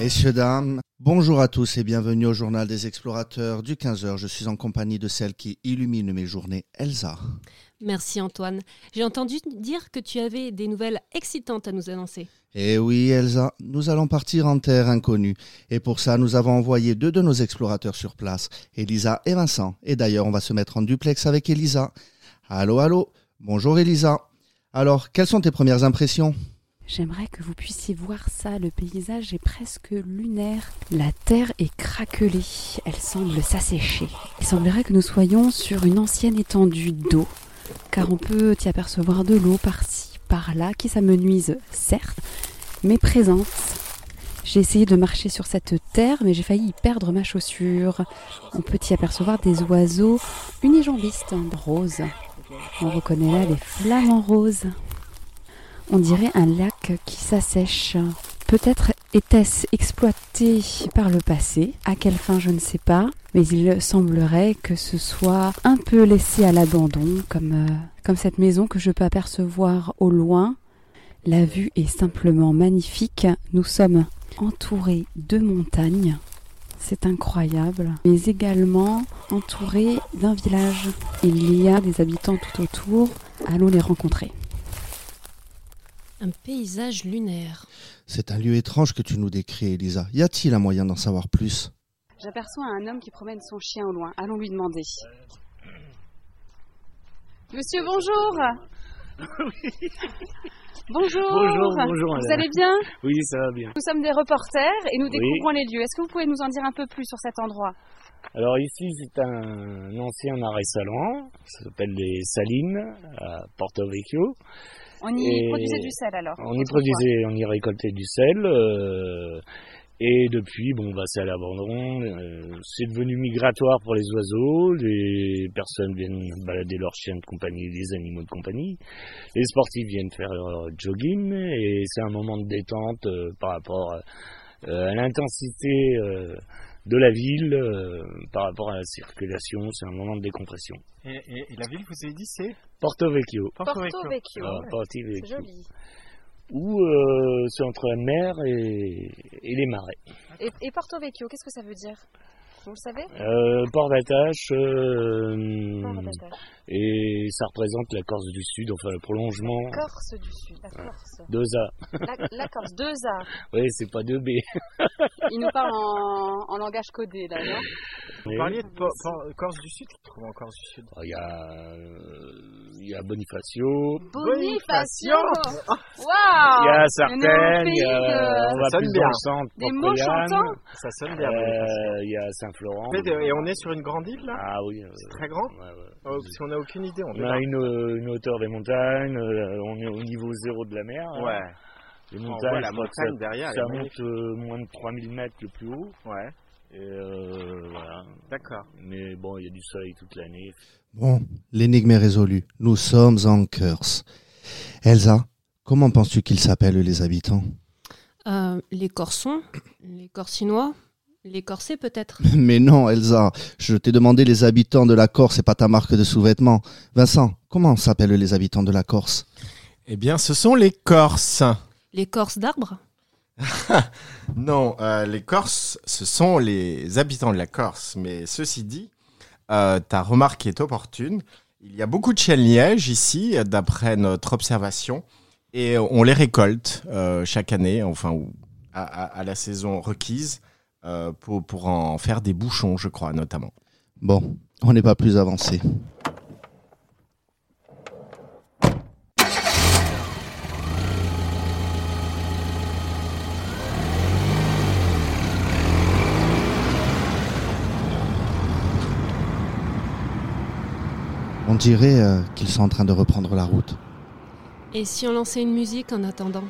Messieurs, dames, bonjour à tous et bienvenue au journal des explorateurs du 15h. Je suis en compagnie de celle qui illumine mes journées, Elsa. Merci Antoine. J'ai entendu dire que tu avais des nouvelles excitantes à nous annoncer. Eh oui, Elsa, nous allons partir en terre inconnue. Et pour ça, nous avons envoyé deux de nos explorateurs sur place, Elisa et Vincent. Et d'ailleurs, on va se mettre en duplex avec Elisa. Allô, allô? Bonjour Elisa. Alors, quelles sont tes premières impressions? J'aimerais que vous puissiez voir ça, le paysage est presque lunaire. La terre est craquelée, elle semble s'assécher. Il semblerait que nous soyons sur une ancienne étendue d'eau, car on peut y apercevoir de l'eau par-ci, par-là, qui s'amenuise, certes, mais présente. J'ai essayé de marcher sur cette terre, mais j'ai failli y perdre ma chaussure. On peut y apercevoir des oiseaux unijambistes, roses. On reconnaît là les flamants roses. On dirait un lac qui s'assèche. Peut-être était-ce exploité par le passé, à quelle fin je ne sais pas, mais il semblerait que ce soit un peu laissé à l'abandon, comme, euh, comme cette maison que je peux apercevoir au loin. La vue est simplement magnifique. Nous sommes entourés de montagnes. C'est incroyable, mais également entourés d'un village. Il y a des habitants tout autour. Allons les rencontrer. Un paysage lunaire. C'est un lieu étrange que tu nous décris, Elisa. Y a-t-il un moyen d'en savoir plus? J'aperçois un homme qui promène son chien au loin. Allons lui demander. Monsieur, bonjour Bonjour Bonjour, bonjour, Vous allez bien? Oui, ça va bien. Nous sommes des reporters et nous découvrons les lieux. Est-ce que vous pouvez nous en dire un peu plus sur cet endroit? Alors ici, c'est un ancien arrêt salant. Ça s'appelle les Salines à Porto Vecchio. On y Et produisait du sel alors On y produisait, on y récoltait du sel. euh, et depuis, bon, bah, c'est à l'abandon. euh, c'est devenu migratoire pour les oiseaux. Les personnes viennent balader leurs chiens de compagnie, les animaux de compagnie. Les sportifs viennent faire leur jogging. Et c'est un moment de détente euh, par rapport euh, à l'intensité euh, de la ville, euh, par rapport à la circulation. C'est un moment de décompression. Et, et- et la ville, vous avez dit, c'est Porto Vecchio. Porto Vecchio. Vecchio. Ah, Porto C'est Vecchio. joli. Où euh, c'est entre la mer et, et les marais. Et, et Porto Vecchio, qu'est-ce que ça veut dire? Vous le savez Euh, port d'attache, euh, Port d'attache. et ça représente la Corse du Sud, enfin le prolongement. Corse du Sud, la Corse. 2A. La, la Corse, deux A. Oui, c'est pas 2B. Il nous parle en, en langage codé non Vous parliez de Corse du Sud, qui se trouve en Corse du Sud Il y a, euh, il y a Bonifacio, Bonifacio il y Waouh a Sartène, il y a, on va plus dans bien. le centre, Des mots chantants Ça sonne bien. Bonifacio. euh, il y a Saint-Florent. De- Et on est sur une grande île là Ah oui. euh, C'est très grand ouais, ouais. Oh, Parce qu'on n'a aucune idée. On On a une, euh, une hauteur des montagnes, euh, on est au niveau zéro de la mer. hein. Ouais. Les On montagnes, la je montagne derrière. ça, monte euh, moins de 3000 mètres le plus haut. Ouais. Et euh, voilà. D'accord. Mais bon, il y a du soleil toute l'année. Bon, l'énigme est résolue. Nous sommes en Curse. Elsa, comment penses-tu qu'ils s'appellent les habitants? Euh, les Corsons, les Corsinois, les Corsets peut-être. Mais non, Elsa, je t'ai demandé les habitants de la Corse et pas ta marque de sous-vêtements. Vincent, comment s'appellent les habitants de la Corse? Eh bien, ce sont les Corses. Les Corses d'arbres? Non, euh, les Corses, ce sont les habitants de la Corse. Mais ceci dit, euh, ta remarque est opportune. Il y a beaucoup de chênes-lièges ici, d'après notre observation, et on les récolte euh, chaque année, enfin, à, à- à la saison requise, pour, pour en faire des bouchons, je crois, notamment. Bon, on n'est pas plus avancé. On dirait euh, qu'ils sont en train de reprendre la route. Et si on lançait une musique en attendant?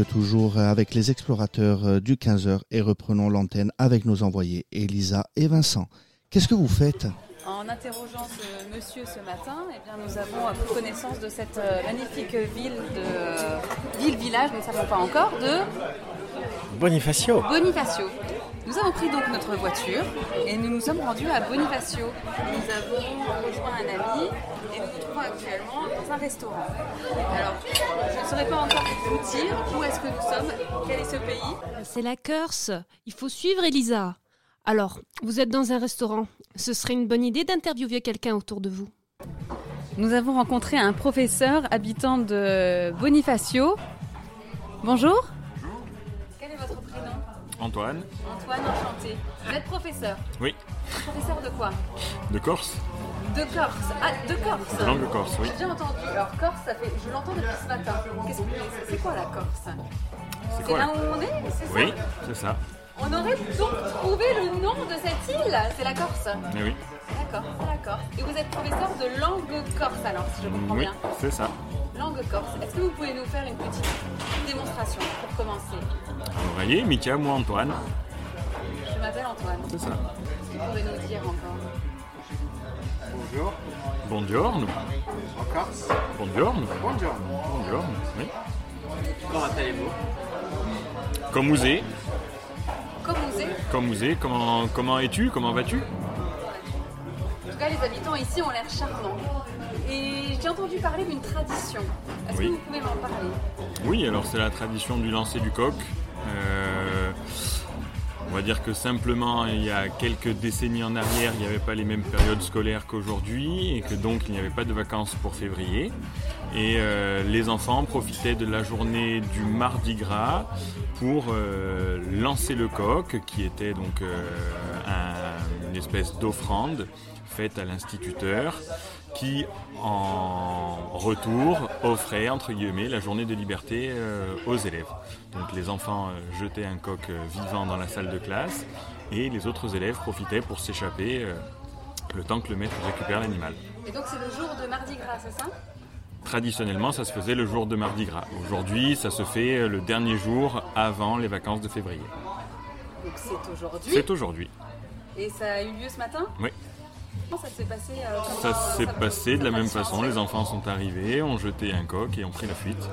Êtes toujours avec les explorateurs euh, du 15h et reprenons l'antenne avec nos envoyés Elisa et Vincent. Qu'est-ce que vous faites? En interrogeant ce monsieur ce matin, eh bien, nous avons pris connaissance de cette euh, magnifique ville de ville-village, nous ne savons pas encore, de Bonifacio. Bonifacio. Nous avons pris donc notre voiture et nous nous sommes rendus à Bonifacio. Nous avons rejoint un ami et nous nous trouvons actuellement dans un restaurant. Alors, je ne saurais pas encore vous dire où est-ce que nous sommes, quel est ce pays. C'est la Corse. Il faut suivre Elisa. Alors, vous êtes dans un restaurant. Ce serait une bonne idée d'interviewer quelqu'un autour de vous. Nous avons rencontré un professeur habitant de Bonifacio. Bonjour. Antoine, Antoine, enchanté. Vous êtes professeur Oui. Professeur de quoi? De Corse, De Corse. Ah, de Corse. de langue corse, oui. J'ai déjà entendu. Alors Corse, ça fait, je l'entends depuis ce matin. Qu'est-ce que c'est? Quoi la Corse? C'est là où on est C'est Oui, c'est ça. On aurait donc trouvé le nom de cette île. C'est la Corse. Mais oui, D'accord, Corse. Et vous êtes professeur de langue corse alors, si je comprends oui, bien. c'est ça. Langue corse. Est-ce que vous pouvez nous faire une petite démonstration pour commencer? Vous voyez, Mika, moi Antoine, Je m'appelle Antoine. c'est ça. Qu'est-ce que vous pouvez nous dire encore? Bonjour. Buongiorno, En Corse. buongiorno, Bonjour. buongiorno, oui. Comment allez-vous? Comme vous êtes, Comme vous êtes comme vous êtes, comment, comment es-tu, comment vas-tu? Tout cas, les habitants ici ont l'air charmants. Et j'ai entendu parler d'une tradition. Est-ce Oui. que vous pouvez m'en parler? Oui, alors c'est la tradition du lancer du coq. Euh, on va dire que simplement, il y a quelques décennies en arrière, il n'y avait pas les mêmes périodes scolaires qu'aujourd'hui et que donc il n'y avait pas de vacances pour février. Et euh, les enfants profitaient de la journée du Mardi Gras pour euh, lancer le coq, qui était donc un- une espèce d'offrande faite à l'instituteur qui en retour offrait entre guillemets la journée de liberté euh, aux élèves. Donc les enfants euh, jetaient un coq euh, vivant dans la salle de classe et les autres élèves profitaient pour s'échapper le temps que le maître récupère l'animal. Et donc, c'est le jour de Mardi Gras, c'est ça? Traditionnellement, ça se faisait le jour de Mardi Gras. Aujourd'hui, ça se fait le dernier jour avant les vacances de février. Donc, c'est aujourd'hui. C'est aujourd'hui. Et ça a eu lieu ce matin Oui. Comment ça s'est passé euh, Ça s'est passé de la même façon. Les enfants sont arrivés, ont jeté un coq et ont pris la fuite.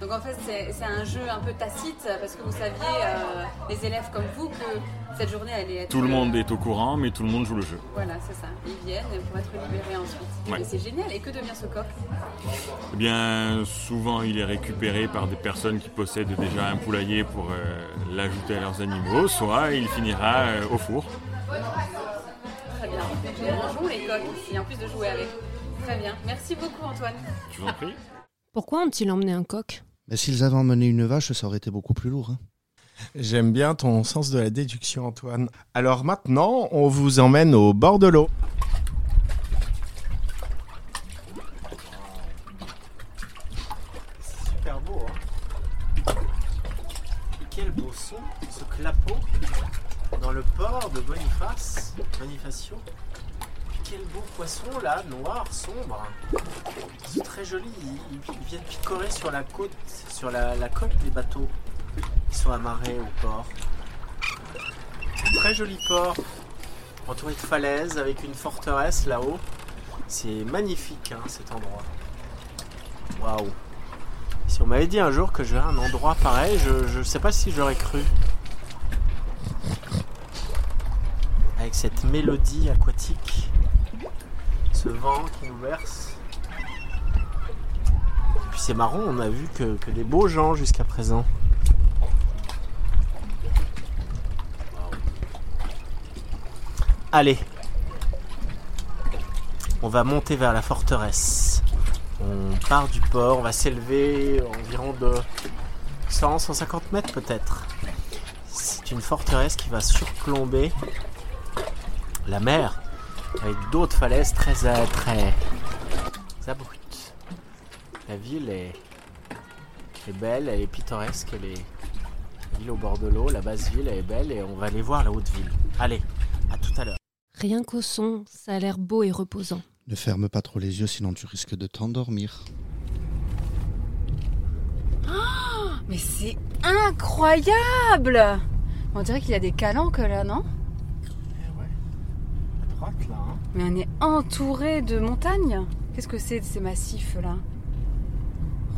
Donc en fait, c'est un jeu un peu tacite parce que vous saviez, euh, les élèves comme vous, que cette journée allait être. Tout le monde euh, est au courant, mais tout le monde joue le jeu. Voilà, c'est ça. Ils viennent pour être libérés ensuite. Ouais. Et c'est génial. Et que devient ce coq? Eh bien, souvent, il est récupéré par des personnes qui possèdent déjà un poulailler pour euh, l'ajouter à leurs animaux, soit il finira au four. Très bien. On joue les coqs ici, en plus de jouer avec. Très bien. Merci beaucoup, Antoine. Je vous en prie. Pourquoi ont-ils emmené un coq? Mais s'ils avaient emmené une vache, ça aurait été beaucoup plus lourd. hein. J'aime bien ton sens de la déduction, Antoine. Alors maintenant, on vous emmène au bord de l'eau. C'est super beau. Hein Quel beau son, ce clapot dans le port Boniface, Bonifacio. Quel beau poisson là, noir, sombre. C'est très joli. Ils, ils viennent picorer sur la côte, sur la, coque des bateaux qui sont amarrés au port. Très joli port, entouré de falaises avec une forteresse là-haut. C'est magnifique hein, cet endroit. Waouh. Si on m'avait dit un jour que j'aurais un endroit pareil, je ne sais pas si j'aurais cru. Avec cette mélodie aquatique, ce vent qui nous berce. Et puis c'est marrant, on a vu que, que des beaux gens jusqu'à présent. Allez, on va monter vers la forteresse. On part du port, on va s'élever environ de 100, 150 mètres peut-être. C'est une forteresse qui va surplomber la mer avec d'autres falaises très, euh, très abruptes. La ville est, est belle, elle est pittoresque, elle est la ville au bord de l'eau, la basse ville elle est belle et on va aller voir la haute ville. Allez, à tout à l'heure. Rien qu'au son, ça a l'air beau et reposant. Ne ferme pas trop les yeux, sinon tu risques de t'endormir. Mais c'est incroyable On dirait qu'il y a des calanques là, non? Là. Hein. Mais on est entouré de montagnes. Qu'est-ce que c'est ces massifs là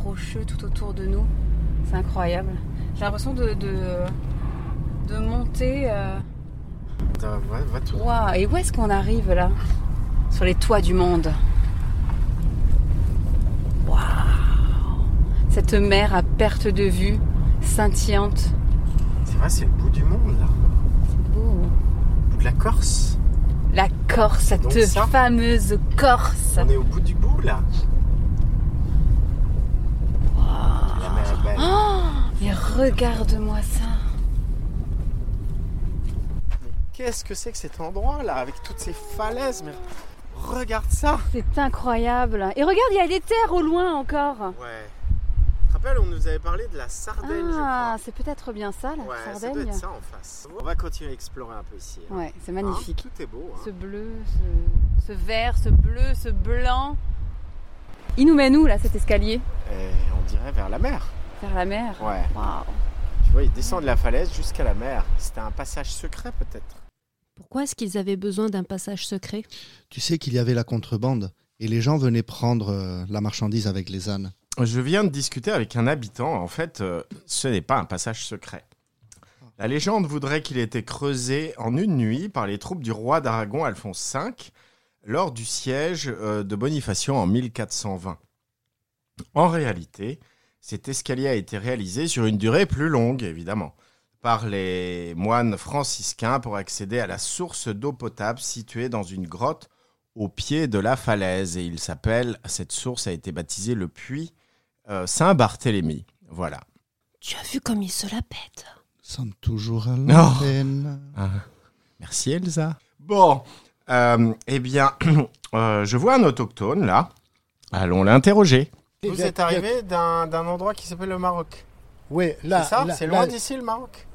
Rocheux tout autour de nous. C'est incroyable. J'ai l'impression de, de, de monter. euh, va, tout. Et où est-ce qu'on arrive là? Sur les toits du monde. Waouh Cette mer à perte de vue, scintillante. C'est vrai, c'est le bout du monde, là. Beau. Le bout de la Corse. La Corse, cette ça fameuse Corse. On est au bout du bout, là. La mer est belle. Oh, mais regarde-moi ça. Qu'est-ce que c'est que cet endroit, là, avec toutes ces falaises? Mais regarde ça C'est incroyable. Et regarde, il y a des terres au loin encore. Ouais. On nous avait parlé de la Sardaigne, Ah, c'est peut-être bien ça, la. Ouais, ça doit Sardaigne. être ça en face. On va continuer à explorer un peu ici. hein. Ouais, c'est Hein, magnifique. Tout est beau. hein. Ce bleu, ce, ce vert, ce bleu, ce blanc. Il nous mène où là cet escalier? Et on dirait vers la mer. Vers la mer? Ouais. Waouh. Tu vois, il descend de la falaise jusqu'à la mer. C'était un passage secret, peut-être? Pourquoi est-ce qu'ils avaient besoin d'un passage secret? Tu sais qu'il y avait la contrebande et les gens venaient prendre euh, la marchandise avec les ânes. Je viens de discuter avec un habitant. En fait, euh, ce n'est pas un passage secret. La légende voudrait qu'il ait été creusé en une nuit par les troupes du roi d'Aragon Alphonse V lors du siège euh, de Bonifacio en 1420. En réalité, cet escalier a été réalisé sur une durée plus longue, évidemment, par les moines franciscains pour accéder à la source d'eau potable située dans une grotte au pied de la falaise. Et il s'appelle, cette source a été baptisée le puits Saint-Barthélemy. Voilà. Tu as vu comme il se la pète toujours à Oh. l'antenne. Ah, merci Elsa. Bon, euh, eh bien, euh, je vois un autochtone là. Allons l'interroger. Vous êtes arrivé d'un d'un endroit qui s'appelle le Maroc. Oui, là, C'est ça là, C'est là, loin d'ici, le Maroc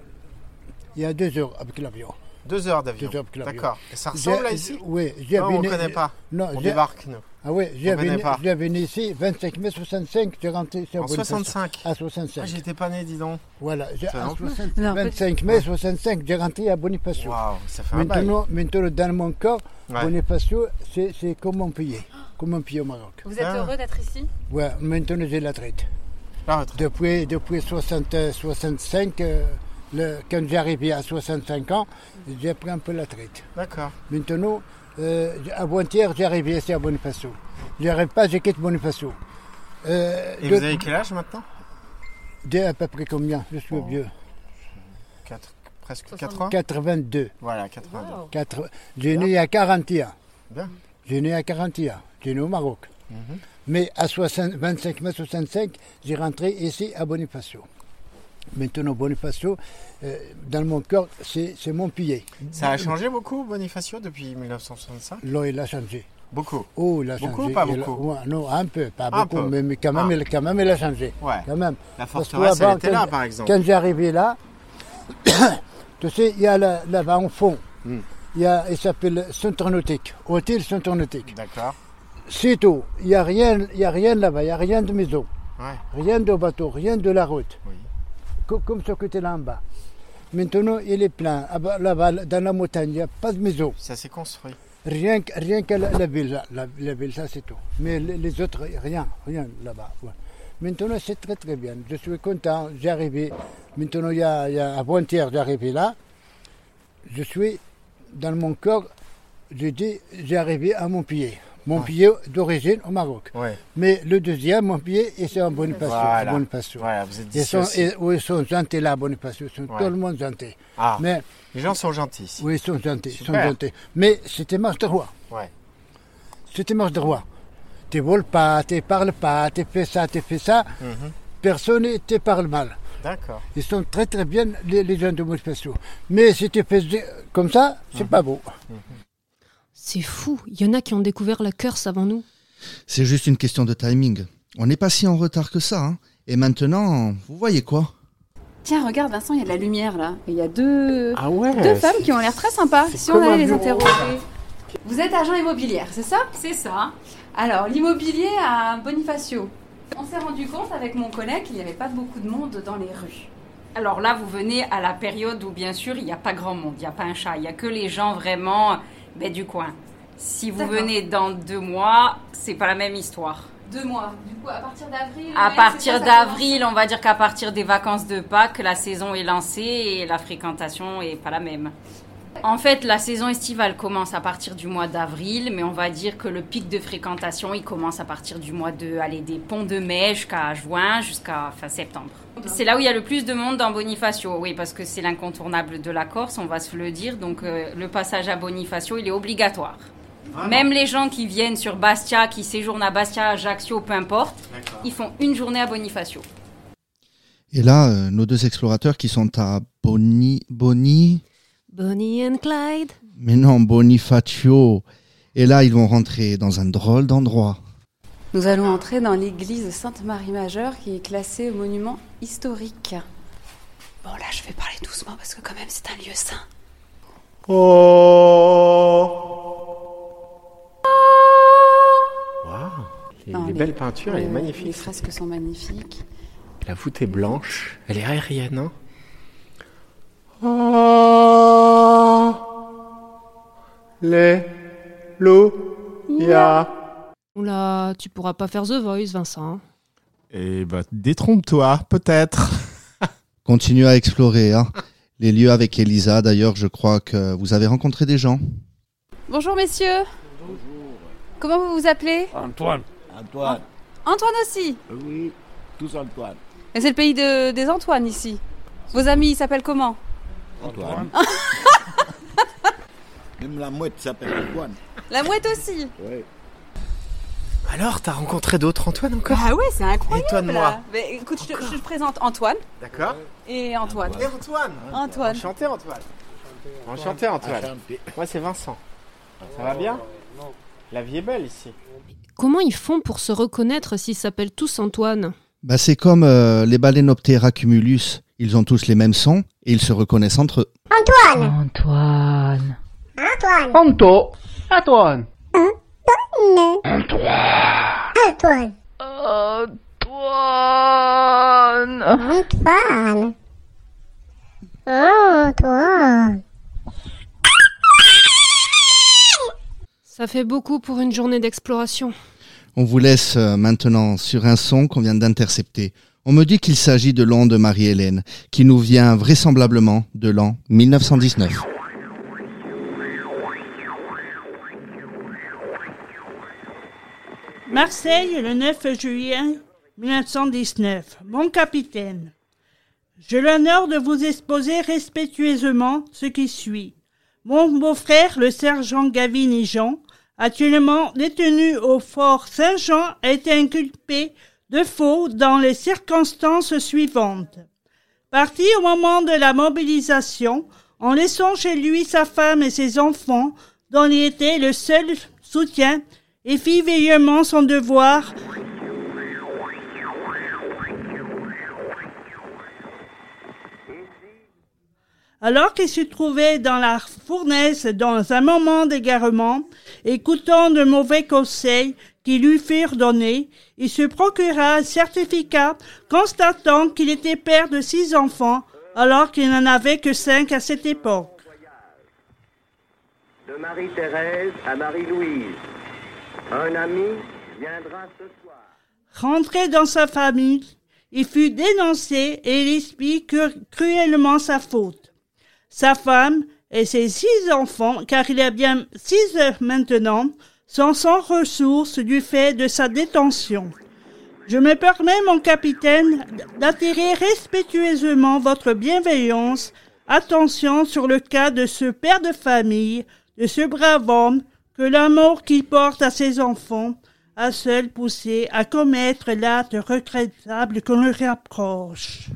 Il y a deux heures avec l'avion. Deux heures d'avion. Deux heures avec l'avion. D'accord. Et ça ressemble à J'ai- ici Oui, j'ai Non, on venu- connaît pas. Non, On débarque, nous. Ah oui, j'ai venu, ici 25 mai 65, j'ai rentré sur En Boniface. 65. À Ah, 65. j'étais pas né, dis donc. voilà, j'ai, Ça à non plus. 60 Non, en fait- 25 mai 65, j'ai rentré à Bonifacio. Waouh, ça fait un bail. Maintenant, maintenant, dans mon corps, Ouais. Bonifacio, c'est, c'est comme un pays. Comme un pays au Maroc. Vous êtes Ah. heureux d'être ici? Ouais, maintenant j'ai la traite. La retraite. Depuis, depuis 60, 65, euh, le, quand j'ai arrivé à 65 ans, j'ai pris un peu la traite. D'accord. Maintenant, euh, avant-hier, j'ai arrivé ici à Bonifacio. Je n'arrive pas, je quitte Bonifacio. Euh, Et de- vous avez quel âge maintenant de à peu près combien Je suis Oh. vieux. Quatre- Presque 60. 4 ans 82. Voilà, 82. Wow. Quatre- J'ai né à 41. Bien. J'ai né à 41. J'ai né au Maroc. Mhm. Mais à 60 25 mai 65, j'ai rentré ici à Bonifacio. Maintenant, Bonifacio, euh, dans mon cœur, c'est mon pied. Ça a changé beaucoup, Bonifacio, depuis 1965 L'eau, il a changé. Beaucoup. Oh, il a Beaucoup changé. ou pas Il beaucoup? Ouais, Non, un peu, pas Un beaucoup, peu. mais, mais quand, même, Ah. il, quand même, il a changé. Ouais. Quand même. La Parce que forteresse, elle était là, par exemple. Quand j'arrivais là, tu sais, il y a là- là-bas en fond, Hmm. il, y a, il s'appelle Centre Nautique, Hôtel Centre Nautique. D'accord. C'est tout. Il n'y a rien, il y a rien là-bas, il n'y a rien de maison, Ouais. rien de bateau, rien de la route, Oui. Co- comme ce côté là en bas. Maintenant, il est plein. Ah bah, Là-bas, dans la montagne, il n'y a pas de maison. Ça s'est construit. Rien, que- rien que la, la ville, là. la, la ville, ça c'est tout. Mais les, les autres, rien, rien là-bas. ouais. Maintenant, c'est très très bien. Je suis content, j'ai arrivé. Maintenant, il y a, il y a avant-hier, j'ai arrivé là. Je suis dans mon corps, je dis, j'ai arrivé à mon pied. Mon Ah. pied d'origine au Maroc. Mais le deuxième, mon pied, et c'est en Bonifacio. Voilà. Bonifacio. Voilà, vous êtes Ils sont, aussi. et- oui, ils sont gentils là, à Bonifacio. Ils sont Ouais. tout le monde gentils. Ah, Mais, les gens sont gentils ici. oui, ils sont gentils. Ils sont gentils. Mais c'était marche de roi. Ouais. C'était marche de roi. Tu voles pas, tu parles pas, tu fais ça, tu fais ça. Mhm. Personne ne te parle mal. D'accord. Ils sont très très bien, les, les gens de Bonifacio. Mais si tu fais comme ça, c'est pas beau. C'est fou, il y en a qui ont découvert la Corse avant nous. C'est juste une question de timing. On n'est pas si en retard que ça. hein. Et maintenant, vous voyez quoi? Tiens, regarde Vincent, il y a de la lumière là. Il y a deux, Ah ouais deux femmes qui ont l'air très sympas. Si on allait les interroger. Vous êtes agent immobilière, c'est ça? C'est ça. Alors, l'immobilier à Bonifacio. On s'est rendu compte avec mon collègue qu'il n'y avait pas beaucoup de monde dans les rues. Alors là, vous venez à la période où, bien sûr, il n'y a pas grand monde, il n'y a pas un chat, il n'y a que les gens vraiment ben, du coin. Si vous venez dans deux mois, c'est pas la même histoire. Deux mois. Du coup, à partir d'avril. À mai, partir d'avril, on va dire qu'à partir des vacances de Pâques, la saison est lancée et la fréquentation est pas la même. En fait, la saison estivale commence à partir du mois d'avril, mais on va dire que le pic de fréquentation, il commence à partir du mois de, allez, des ponts de mai jusqu'à juin, jusqu'à fin septembre. C'est là où il y a le plus de monde dans Bonifacio, oui, parce que c'est l'incontournable de la Corse, on va se le dire. Donc, euh, le passage à Bonifacio, il est obligatoire. Vraiment Même les gens qui viennent sur Bastia, qui séjournent à Bastia, Ajaccio, peu importe, ils font une journée à Bonifacio. Et là, euh, nos deux explorateurs qui sont à Boni, Boni, Bonnie and Clyde. mais non, Bonifacio. Et là, ils vont rentrer dans un drôle d'endroit. Nous allons entrer dans l'église Sainte-Marie-Majeure qui est classée au monument historique. Bon, là, je vais parler doucement parce que quand même, c'est un lieu saint. Waouh Les, Non, les les- belles peintures, elle est Euh, Les magnifique. fresques sont magnifiques. La voûte est blanche. Elle est aérienne, hein Oh Les ya. Oula, tu pourras pas faire The Voice, Vincent. Eh bah, détrompe-toi, peut-être. Continuez à explorer hein. les lieux avec Elisa. D'ailleurs, je crois que vous avez rencontré des gens. Bonjour, messieurs. Comment vous vous appelez? Antoine. Antoine. Antoine aussi. Oui, tous Antoine. Et c'est le pays de- des Antoines ici. Vos amis, ils s'appellent comment? Antoine. Même la mouette s'appelle Antoine. La mouette aussi. Oui. Alors, t'as rencontré d'autres Antoine encore Ah ouais, c'est incroyable. Étonne-moi. là. Mais écoute, je te, je te présente Antoine D'accord. et Antoine. Et Antoine Antoine. Enchanté, Antoine. Enchanté, Antoine. Enchanté. Moi, c'est Vincent. Ça va bien La vie est belle ici. Comment ils font pour se reconnaître s'ils s'appellent tous Antoine Bah, c'est comme euh, les Balenoptera cumulus. Ils ont tous les mêmes sons et ils se reconnaissent entre eux. Antoine. Antoine. Antoine. Anto. Antoine. Antoine. Antoine. Antoine. Antoine. Ça fait beaucoup pour une journée d'exploration. On vous laisse euh, maintenant sur un son qu'on vient d'intercepter. On me dit qu'il s'agit de l'an de Marie-Hélène, qui nous vient vraisemblablement de l'an 1919. Marseille, le 9 juillet 1919. Mon capitaine, j'ai l'honneur de vous exposer respectueusement ce qui suit. Mon beau-frère, le sergent Gavin Jean, actuellement détenu au fort Saint-Jean, a été inculpé de faux dans les circonstances suivantes. Parti au moment de la mobilisation, en laissant chez lui sa femme et ses enfants, dont il était le seul soutien, et fit veilleusement son devoir Alors qu'il se trouvait dans la fournaise dans un moment d'égarement, écoutant de mauvais conseils qui lui furent donnés, il se procura un certificat constatant qu'il était père de six enfants, alors qu'il n'en avait que cinq à cette époque. De Marie-Thérèse à Marie-Louise. Un ami viendra ce soir. Rentré dans sa famille, il fut dénoncé et il explique cru- cruellement sa faute. Sa femme et ses six enfants, car il a bien six heures maintenant, sont sans ressources du fait de sa détention. Je me permets, mon capitaine, d'attirer respectueusement votre bienveillance, attention sur le cas de ce père de famille, de ce brave homme, que l'amour qu'il porte à ses enfants a seul poussé à commettre l'acte regrettable qu'on lui rapproche.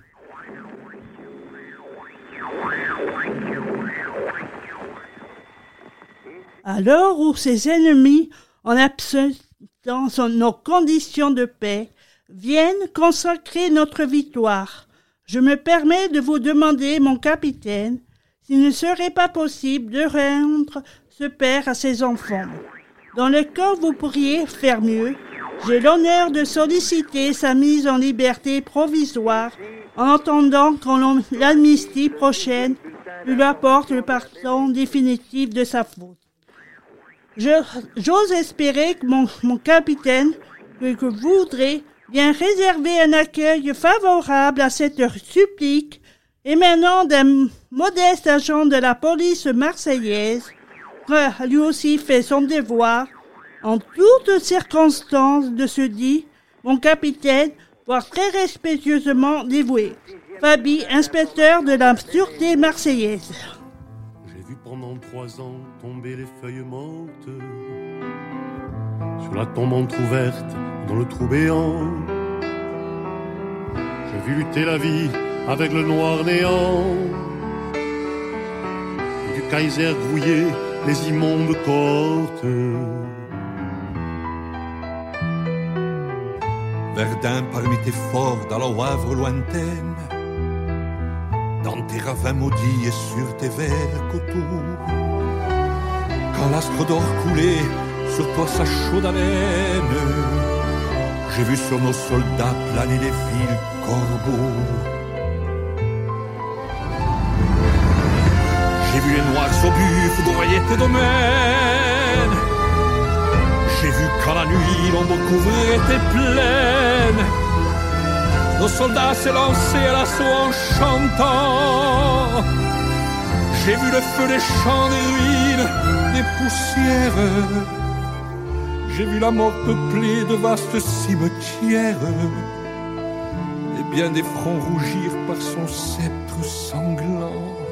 Alors où ses ennemis, en de nos conditions de paix, viennent consacrer notre victoire, je me permets de vous demander, mon capitaine, s'il ne serait pas possible de rendre ce père à ses enfants. Dans le cas vous pourriez faire mieux, J'ai l'honneur de solliciter sa mise en liberté provisoire en attendant qu'on l'amnistie prochaine lui apporte le pardon définitif de sa faute. J'ose espérer que mon, mon capitaine, que, que voudrez bien réserver un accueil favorable à cette supplique émanant d'un modeste agent de la police marseillaise, lui aussi fait son devoir en toutes circonstances de ce dit, mon capitaine, voire très respectueusement dévoué. Fabi, inspecteur de la sûreté marseillaise. J'ai vu pendant trois ans tomber les feuilles mortes sur la tombe entr'ouverte dans le trou béant. J'ai vu lutter la vie avec le noir néant. Du Kaiser grouiller les immondes cohortes. Verdun parmi tes forts dans la Wavre lointaine, dans tes ravins maudits et sur tes verts coteaux. Quand l'astre d'or coulait sur toi sa chaude haleine, j'ai vu sur nos soldats planer les villes corbeaux. J'ai vu les noirs obus foudroyer tes domaines. J'ai vu quand la nuit l'ombre couvrait tes plaines. Nos soldats s'élançaient à l'assaut en chantant. J'ai vu le feu des champs, des ruines, des poussières. J'ai vu la mort peuplée de vastes cimetières. Et bien des fronts rougir par son sceptre sanglant.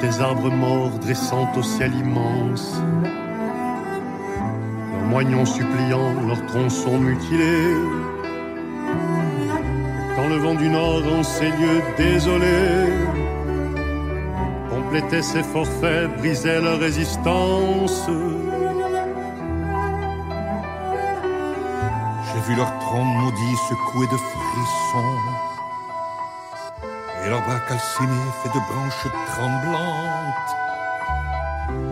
Tes arbres morts dressant au ciel immense. Leurs moignons suppliants, leurs tronçons mutilés. Quand le vent du nord en ces lieux désolés complétait ses forfaits, brisait leur résistance. J'ai vu leurs troncs maudits secoués de frissons. Et leurs bras calcinés faits de branches tremblantes.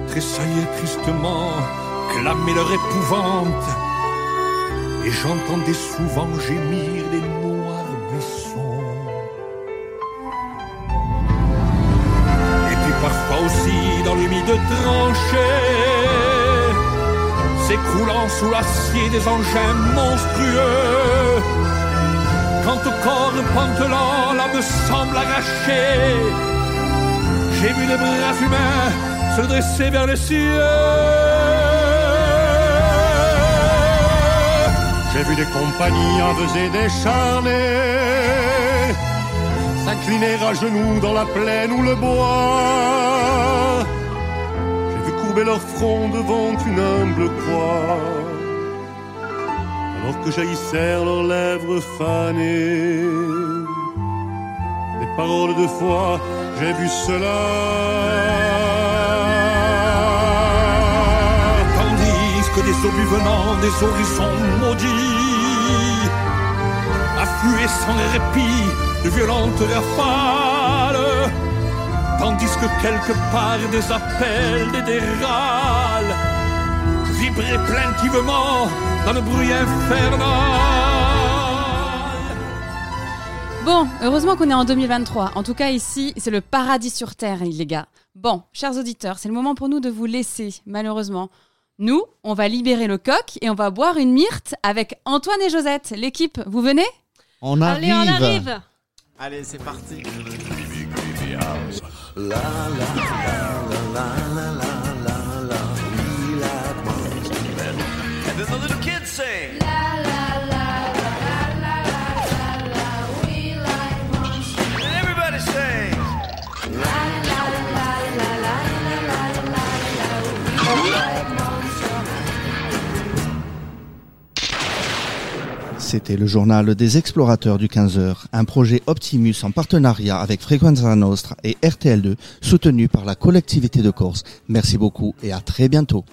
Tressailler tristement, clamer leur épouvante. Et j'entendais souvent gémir les noirs buissons. Et puis parfois aussi dans l'humide tranchée, s'écroulant sous l'acier des engins monstrueux. Quand au corps pantelant l'âme semble arrachée, j'ai vu des bras humains se dresser vers le ciel. J'ai vu des compagnies et décharnées s'incliner à genoux dans la plaine ou le bois. J'ai vu courber leur front devant une humble croix, alors que jaillissèrent leurs lèvres fanées. Des paroles de foi, j'ai vu cela. Tandis que des obus venant des horizons maudits affluaient sans répit de violentes rafales. Tandis que quelque part des appels des râles vibraient plaintivement dans le bruit infernal. Bon, heureusement qu'on est en 2023. En tout cas, ici, c'est le paradis sur Terre, les gars. Bon, chers auditeurs, c'est le moment pour nous de vous laisser, malheureusement. Nous, on va libérer le coq et on va boire une myrte avec Antoine et Josette. L'équipe, vous venez? On Allez, on arrive Allez, c'est parti. C'était le journal des explorateurs du 15h, un projet Optimus en partenariat avec Frequenza Nostra et RTL2, soutenu par la collectivité de Corse. Merci beaucoup et à très bientôt.